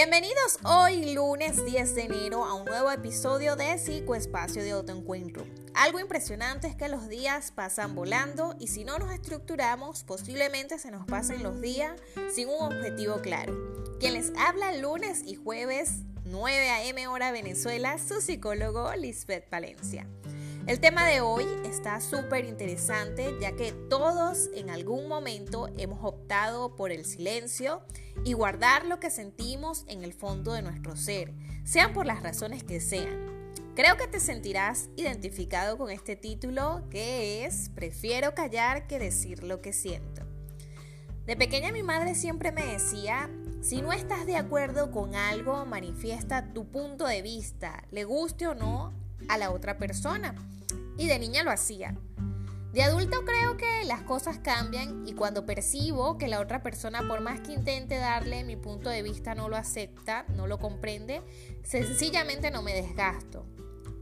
Bienvenidos hoy lunes 10 de enero a un nuevo episodio de Psicoespacio de Autoencuentro. Algo impresionante es que los días pasan volando y si no nos estructuramos posiblemente se nos pasen los días sin un objetivo claro. Quien les habla lunes y jueves 9 a.m. hora Venezuela, su psicólogo Lisbeth Palencia. El tema de hoy está súper interesante ya que todos en algún momento hemos optado por el silencio y guardar lo que sentimos en el fondo de nuestro ser, sean por las razones que sean. Creo que te sentirás identificado con este título que es Prefiero callar que decir lo que siento. De pequeña mi madre siempre me decía, si no estás de acuerdo con algo, manifiesta tu punto de vista, le guste o no a la otra persona y de niña lo hacía. De adulto creo que las cosas cambian y cuando percibo que la otra persona por más que intente darle mi punto de vista no lo acepta, no lo comprende, sencillamente no me desgasto.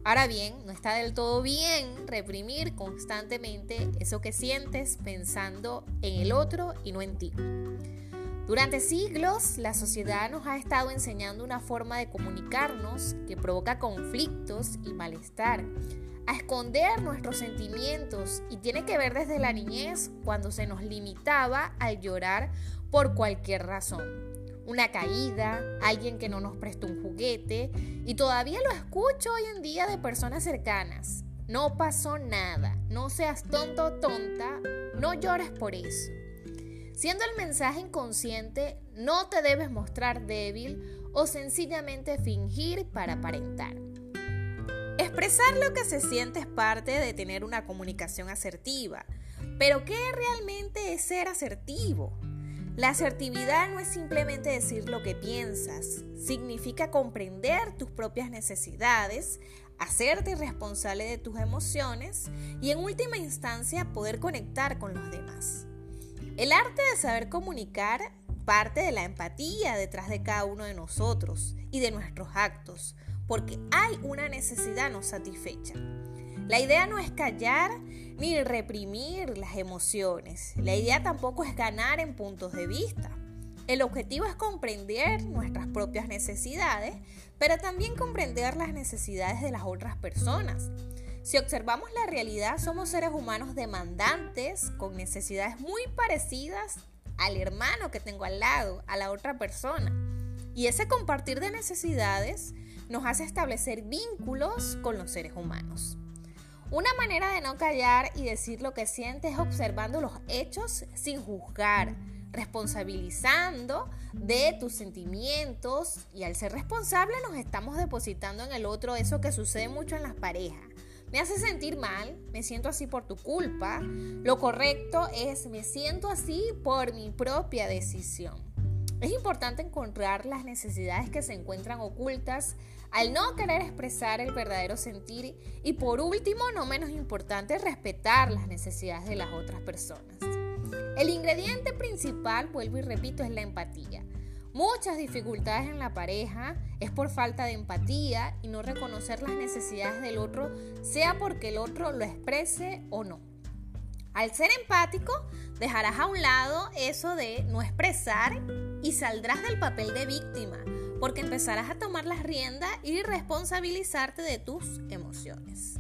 Ahora bien, no está del todo bien reprimir constantemente eso que sientes pensando en el otro y no en ti. Durante siglos, la sociedad nos ha estado enseñando una forma de comunicarnos que provoca conflictos y malestar a esconder nuestros sentimientos y tiene que ver desde la niñez cuando se nos limitaba al llorar por cualquier razón. Una caída, alguien que no nos prestó un juguete y todavía lo escucho hoy en día de personas cercanas. No pasó nada, no seas tonto o tonta, no llores por eso. Siendo el mensaje inconsciente, no te debes mostrar débil o sencillamente fingir para aparentar. Expresar lo que se siente es parte de tener una comunicación asertiva. Pero ¿qué realmente es ser asertivo? La asertividad no es simplemente decir lo que piensas, significa comprender tus propias necesidades, hacerte responsable de tus emociones y en última instancia poder conectar con los demás. El arte de saber comunicar parte de la empatía detrás de cada uno de nosotros y de nuestros actos, porque hay una necesidad no satisfecha. La idea no es callar ni reprimir las emociones. La idea tampoco es ganar en puntos de vista. El objetivo es comprender nuestras propias necesidades, pero también comprender las necesidades de las otras personas. Si observamos la realidad, somos seres humanos demandantes con necesidades muy parecidas al hermano que tengo al lado, a la otra persona. Y ese compartir de necesidades nos hace establecer vínculos con los seres humanos. Una manera de no callar y decir lo que sientes es observando los hechos sin juzgar, responsabilizando de tus sentimientos y al ser responsable nos estamos depositando en el otro eso que sucede mucho en las parejas. Me hace sentir mal, me siento así por tu culpa. Lo correcto es me siento así por mi propia decisión. Es importante encontrar las necesidades que se encuentran ocultas al no querer expresar el verdadero sentir y por último, no menos importante, respetar las necesidades de las otras personas. El ingrediente principal, vuelvo y repito, es la empatía. Muchas dificultades en la pareja es por falta de empatía y no reconocer las necesidades del otro, sea porque el otro lo exprese o no. Al ser empático, dejarás a un lado eso de no expresar y saldrás del papel de víctima, porque empezarás a tomar las riendas y responsabilizarte de tus emociones.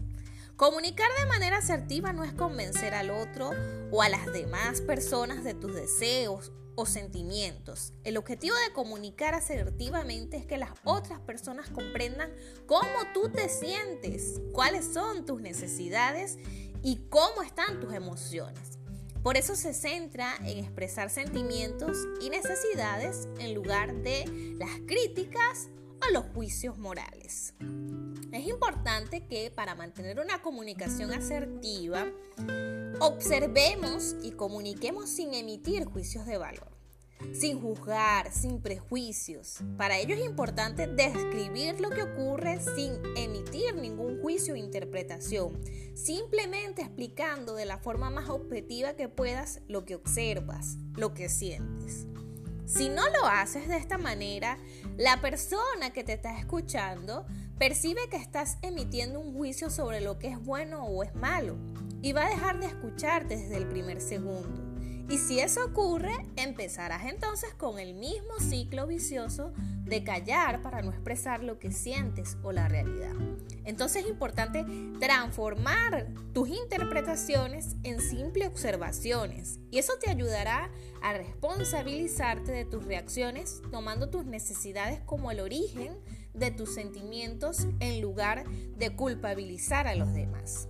Comunicar de manera asertiva no es convencer al otro o a las demás personas de tus deseos o sentimientos. El objetivo de comunicar asertivamente es que las otras personas comprendan cómo tú te sientes, cuáles son tus necesidades y cómo están tus emociones. Por eso se centra en expresar sentimientos y necesidades en lugar de las críticas o los juicios morales. Es importante que para mantener una comunicación asertiva, observemos y comuniquemos sin emitir juicios de valor sin juzgar, sin prejuicios. Para ello es importante describir lo que ocurre sin emitir ningún juicio o interpretación, simplemente explicando de la forma más objetiva que puedas lo que observas, lo que sientes. Si no lo haces de esta manera, la persona que te está escuchando percibe que estás emitiendo un juicio sobre lo que es bueno o es malo y va a dejar de escucharte desde el primer segundo Y si eso ocurre, empezarás entonces con el mismo ciclo vicioso de callar para no expresar lo que sientes o la realidad. Entonces es importante transformar tus interpretaciones en simples observaciones y eso te ayudará a responsabilizarte de tus reacciones tomando tus necesidades como el origen de tus sentimientos en lugar de culpabilizar a los demás.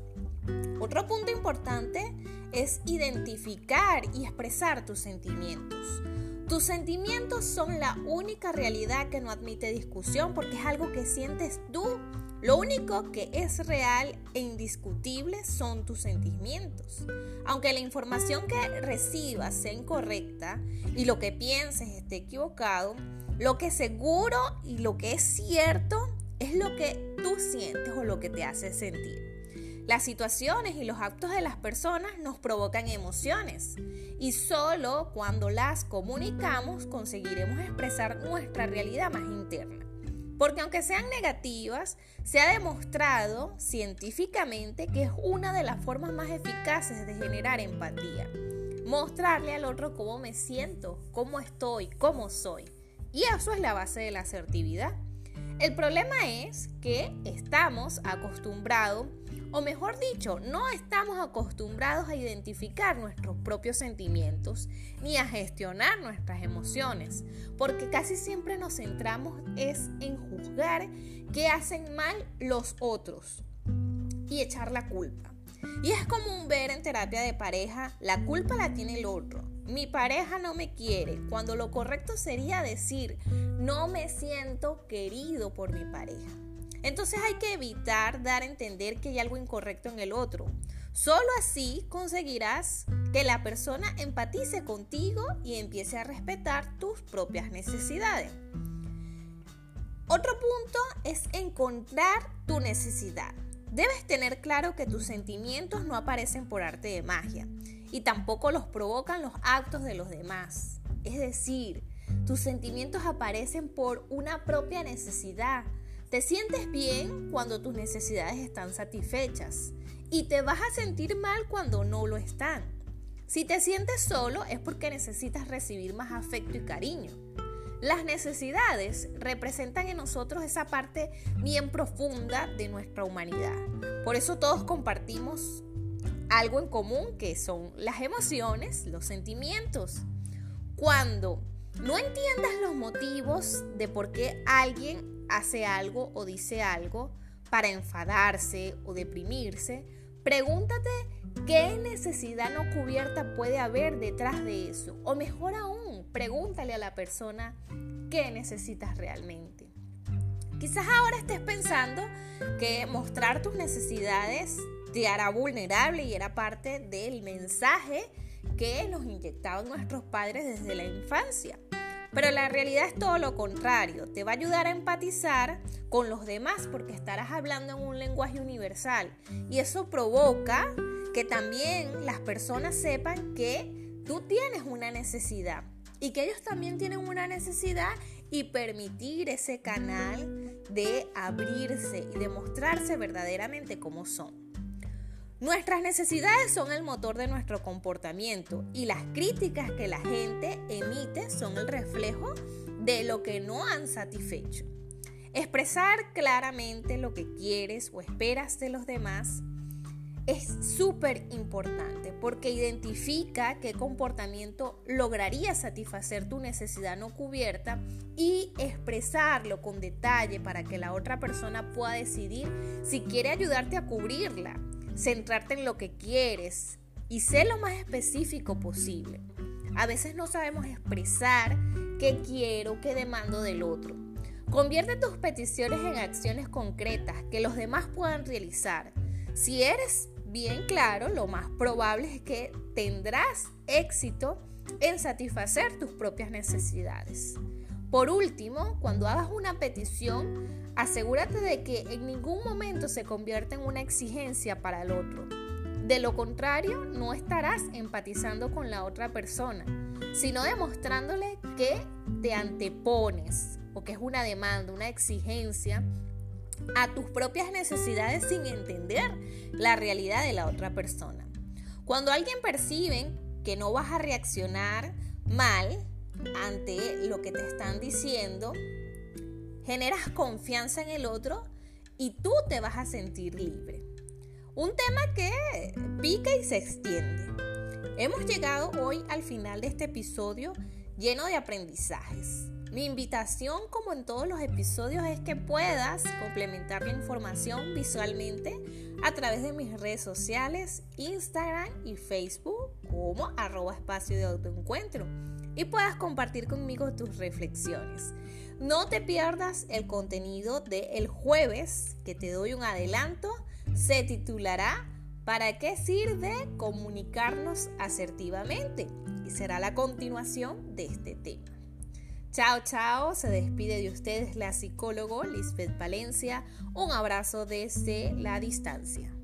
Otro punto importante es identificar y expresar tus sentimientos. Tus sentimientos son la única realidad que no admite discusión porque es algo que sientes tú. Lo único que es real e indiscutible son tus sentimientos. Aunque la información que recibas sea incorrecta y lo que pienses esté equivocado, lo que es seguro y lo que es cierto es lo que tú sientes o lo que te hace sentir. Las situaciones y los actos de las personas nos provocan emociones y solo cuando las comunicamos conseguiremos expresar nuestra realidad más interna. Porque aunque sean negativas, se ha demostrado científicamente que es una de las formas más eficaces de generar empatía. Mostrarle al otro cómo me siento, cómo estoy, cómo soy. Y eso es la base de la asertividad. El problema es que estamos acostumbrados o mejor dicho, no estamos acostumbrados a identificar nuestros propios sentimientos ni a gestionar nuestras emociones, porque casi siempre nos centramos es en juzgar qué hacen mal los otros y echar la culpa. Y es común ver en terapia de pareja, la culpa la tiene el otro. Mi pareja no me quiere, cuando lo correcto sería decir, no me siento querido por mi pareja. Entonces hay que evitar dar a entender que hay algo incorrecto en el otro. Solo así conseguirás que la persona empatice contigo y empiece a respetar tus propias necesidades. Otro punto es encontrar tu necesidad. Debes tener claro que tus sentimientos no aparecen por arte de magia y tampoco los provocan los actos de los demás. Es decir, tus sentimientos aparecen por una propia necesidad te sientes bien cuando tus necesidades están satisfechas y te vas a sentir mal cuando no lo están. Si te sientes solo es porque necesitas recibir más afecto y cariño. Las necesidades representan en nosotros esa parte bien profunda de nuestra humanidad. Por eso todos compartimos algo en común que son las emociones, los sentimientos. Cuando no entiendas los motivos de por qué alguien hace algo o dice algo para enfadarse o deprimirse, pregúntate qué necesidad no cubierta puede haber detrás de eso. O mejor aún, pregúntale a la persona qué necesitas realmente. Quizás ahora estés pensando que mostrar tus necesidades te hará vulnerable y era parte del mensaje que nos inyectaban nuestros padres desde la infancia. Pero la realidad es todo lo contrario. Te va a ayudar a empatizar con los demás porque estarás hablando en un lenguaje universal. Y eso provoca que también las personas sepan que tú tienes una necesidad y que ellos también tienen una necesidad y permitir ese canal de abrirse y demostrarse verdaderamente como son. Nuestras necesidades son el motor de nuestro comportamiento y las críticas que la gente emite son el reflejo de lo que no han satisfecho. Expresar claramente lo que quieres o esperas de los demás es súper importante porque identifica qué comportamiento lograría satisfacer tu necesidad no cubierta y expresarlo con detalle para que la otra persona pueda decidir si quiere ayudarte a cubrirla centrarte en lo que quieres y ser lo más específico posible. A veces no sabemos expresar qué quiero, qué demando del otro. Convierte tus peticiones en acciones concretas que los demás puedan realizar. Si eres bien claro, lo más probable es que tendrás éxito en satisfacer tus propias necesidades. Por último, cuando hagas una petición, asegúrate de que en ningún momento se convierta en una exigencia para el otro. De lo contrario, no estarás empatizando con la otra persona, sino demostrándole que te antepones o que es una demanda, una exigencia a tus propias necesidades sin entender la realidad de la otra persona. Cuando alguien percibe que no vas a reaccionar mal ante lo que te están diciendo, generas confianza en el otro y tú te vas a sentir libre. Un tema que pica y se extiende. Hemos llegado hoy al final de este episodio lleno de aprendizajes. Mi invitación, como en todos los episodios, es que puedas complementar la información visualmente a través de mis redes sociales, Instagram y Facebook, como arroba espacio de autoencuentro, y puedas compartir conmigo tus reflexiones. No te pierdas el contenido del el jueves, que te doy un adelanto, se titulará ¿Para qué sirve comunicarnos asertivamente? Y será la continuación de este tema. Chao, chao, se despide de ustedes la psicólogo Lisbeth Valencia. Un abrazo desde la distancia.